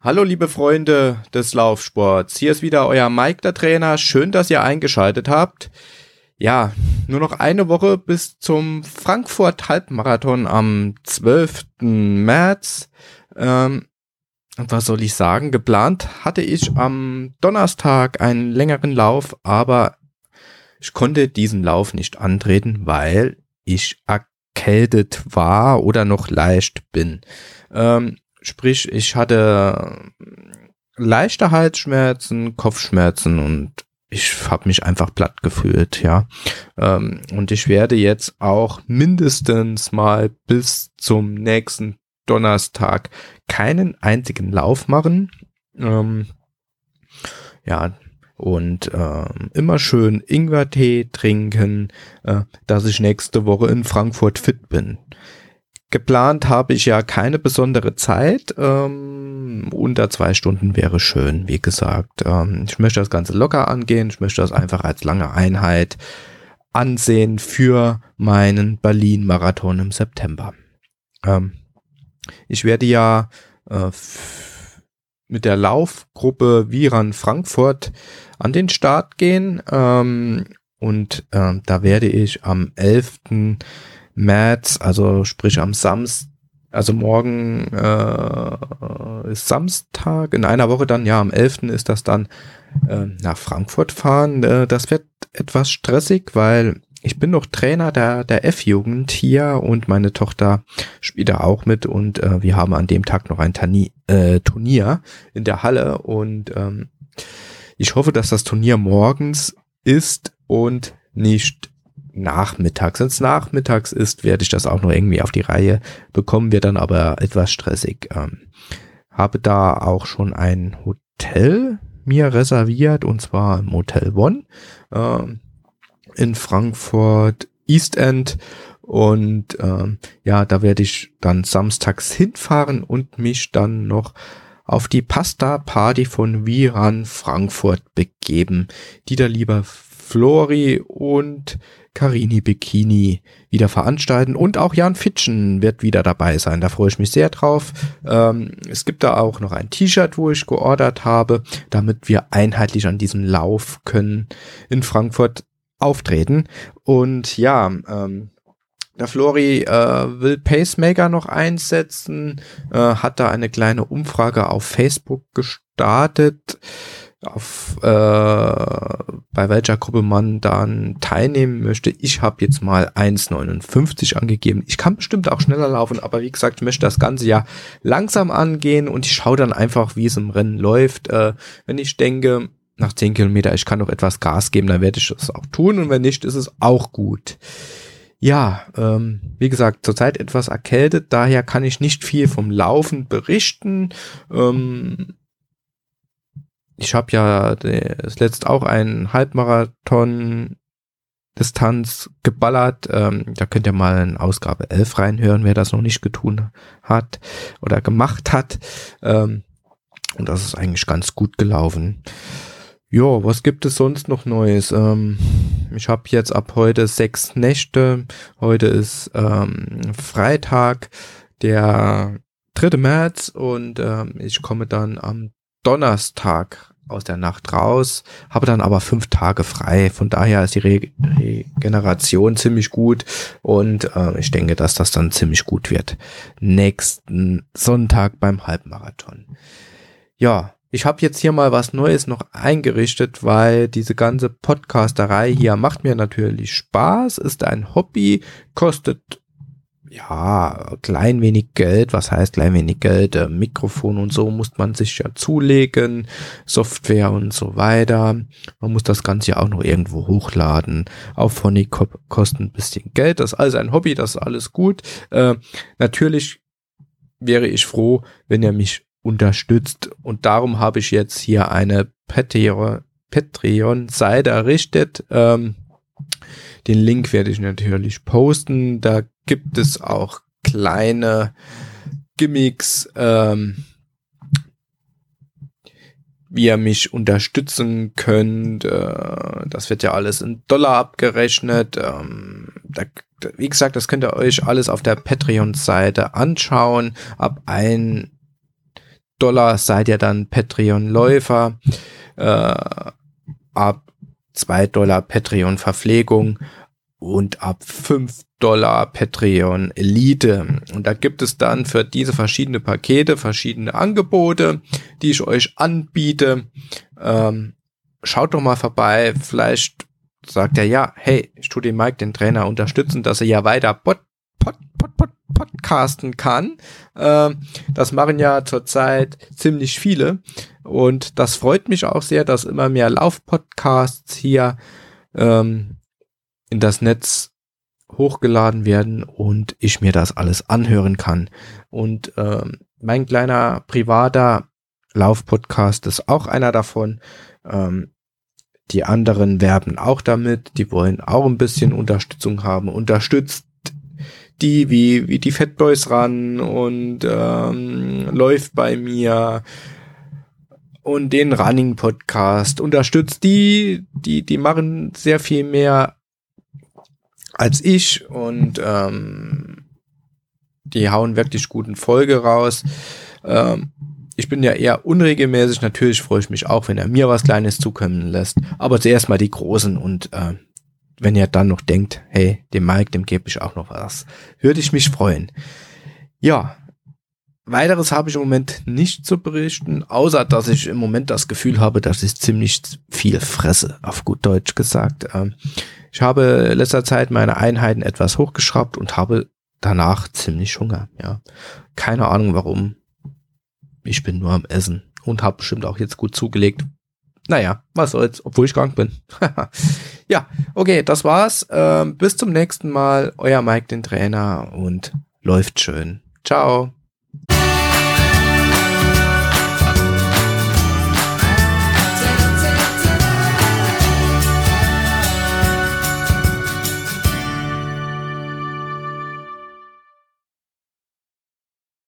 Hallo liebe Freunde des Laufsports, hier ist wieder euer Mike der Trainer, schön, dass ihr eingeschaltet habt. Ja, nur noch eine Woche bis zum Frankfurt Halbmarathon am 12. März. Ähm, was soll ich sagen? Geplant hatte ich am Donnerstag einen längeren Lauf, aber ich konnte diesen Lauf nicht antreten, weil ich erkältet war oder noch leicht bin. Ähm, Sprich, ich hatte leichte Halsschmerzen, Kopfschmerzen und ich habe mich einfach platt gefühlt, ja. Ähm, und ich werde jetzt auch mindestens mal bis zum nächsten Donnerstag keinen einzigen Lauf machen. Ähm, ja, und äh, immer schön Ingwertee trinken, äh, dass ich nächste Woche in Frankfurt fit bin. Geplant habe ich ja keine besondere Zeit. Ähm, unter zwei Stunden wäre schön, wie gesagt. Ähm, ich möchte das Ganze locker angehen. Ich möchte das einfach als lange Einheit ansehen für meinen Berlin-Marathon im September. Ähm, ich werde ja äh, mit der Laufgruppe Viran Frankfurt an den Start gehen. Ähm, und äh, da werde ich am 11. März, also sprich am Samstag, also morgen äh, ist Samstag, in einer Woche dann, ja, am 11. ist das dann äh, nach Frankfurt fahren. Äh, das wird etwas stressig, weil ich bin noch Trainer der, der F-Jugend hier und meine Tochter spielt da auch mit und äh, wir haben an dem Tag noch ein Tani äh, Turnier in der Halle und ähm, ich hoffe, dass das Turnier morgens ist und nicht nachmittags. Wenn es nachmittags ist, werde ich das auch noch irgendwie auf die Reihe bekommen, wird dann aber etwas stressig. Ähm, habe da auch schon ein Hotel mir reserviert und zwar Motel One äh, in Frankfurt East End und ähm, ja, da werde ich dann samstags hinfahren und mich dann noch auf die Pasta Party von Viran Frankfurt begeben, die da lieber Flori und Carini Bikini wieder veranstalten und auch Jan Fitschen wird wieder dabei sein. Da freue ich mich sehr drauf. Ähm, es gibt da auch noch ein T-Shirt, wo ich geordert habe, damit wir einheitlich an diesem Lauf können in Frankfurt auftreten. Und ja, ähm, der Flori äh, will Pacemaker noch einsetzen, äh, hat da eine kleine Umfrage auf Facebook gestartet auf äh, bei welcher Gruppe man dann teilnehmen möchte. Ich habe jetzt mal 1,59 angegeben. Ich kann bestimmt auch schneller laufen, aber wie gesagt, ich möchte das Ganze ja langsam angehen und ich schaue dann einfach, wie es im Rennen läuft. Äh, wenn ich denke, nach 10 Kilometer, ich kann noch etwas Gas geben, dann werde ich das auch tun und wenn nicht, ist es auch gut. Ja, ähm, wie gesagt, zurzeit etwas erkältet, daher kann ich nicht viel vom Laufen berichten. Ähm, ich habe ja das letzte auch einen Halbmarathon Distanz geballert. Ähm, da könnt ihr mal in Ausgabe 11 reinhören, wer das noch nicht getun hat oder gemacht hat. Ähm, und das ist eigentlich ganz gut gelaufen. Jo, was gibt es sonst noch Neues? Ähm, ich habe jetzt ab heute sechs Nächte. Heute ist ähm, Freitag, der 3. März und ähm, ich komme dann am Donnerstag aus der Nacht raus, habe dann aber fünf Tage frei. Von daher ist die Re Regeneration ziemlich gut und äh, ich denke, dass das dann ziemlich gut wird. Nächsten Sonntag beim Halbmarathon. Ja, ich habe jetzt hier mal was Neues noch eingerichtet, weil diese ganze Podcasterei hier macht mir natürlich Spaß, ist ein Hobby, kostet ja, klein wenig Geld, was heißt klein wenig Geld, äh, Mikrofon und so muss man sich ja zulegen, Software und so weiter. Man muss das Ganze ja auch noch irgendwo hochladen. Auf Phonic kostet ein bisschen Geld, das ist alles ein Hobby, das ist alles gut. Äh, natürlich wäre ich froh, wenn ihr mich unterstützt und darum habe ich jetzt hier eine Patreon-Seite errichtet. Ähm, den Link werde ich natürlich posten. Da gibt es auch kleine Gimmicks, ähm, wie ihr mich unterstützen könnt. Äh, das wird ja alles in Dollar abgerechnet. Ähm, wie gesagt, das könnt ihr euch alles auf der Patreon-Seite anschauen. Ab ein Dollar seid ihr dann Patreon-Läufer. Äh, ab 2 Dollar Patreon-Verpflegung und ab 5 Dollar Patreon Elite. Und da gibt es dann für diese verschiedene Pakete verschiedene Angebote, die ich euch anbiete. Ähm, schaut doch mal vorbei. Vielleicht sagt er ja, hey, ich tue den Mike, den Trainer, unterstützen, dass er ja weiter pod, pod, pod, pod, podcasten kann. Ähm, das machen ja zurzeit ziemlich viele. Und das freut mich auch sehr, dass immer mehr Laufpodcasts hier ähm, in das Netz hochgeladen werden und ich mir das alles anhören kann. Und ähm, mein kleiner privater Laufpodcast ist auch einer davon. Ähm, die anderen werben auch damit, die wollen auch ein bisschen Unterstützung haben. Unterstützt die wie, wie die Fatboys ran und ähm, läuft bei mir und den Running Podcast. Unterstützt die, die, die machen sehr viel mehr als ich und ähm, die hauen wirklich guten Folge raus. Ähm, ich bin ja eher unregelmäßig. Natürlich freue ich mich auch, wenn er mir was Kleines zukommen lässt. Aber zuerst mal die Großen und äh, wenn ihr dann noch denkt, hey, dem Mike, dem gebe ich auch noch was, würde ich mich freuen. Ja, weiteres habe ich im Moment nicht zu berichten, außer dass ich im Moment das Gefühl habe, dass ich ziemlich viel fresse, auf gut Deutsch gesagt. Ähm, ich habe in letzter Zeit meine Einheiten etwas hochgeschraubt und habe danach ziemlich Hunger. Ja, keine Ahnung warum. Ich bin nur am Essen und habe bestimmt auch jetzt gut zugelegt. Naja, was soll's, obwohl ich krank bin. ja, okay, das war's. Ähm, bis zum nächsten Mal. Euer Mike, den Trainer und läuft schön. Ciao.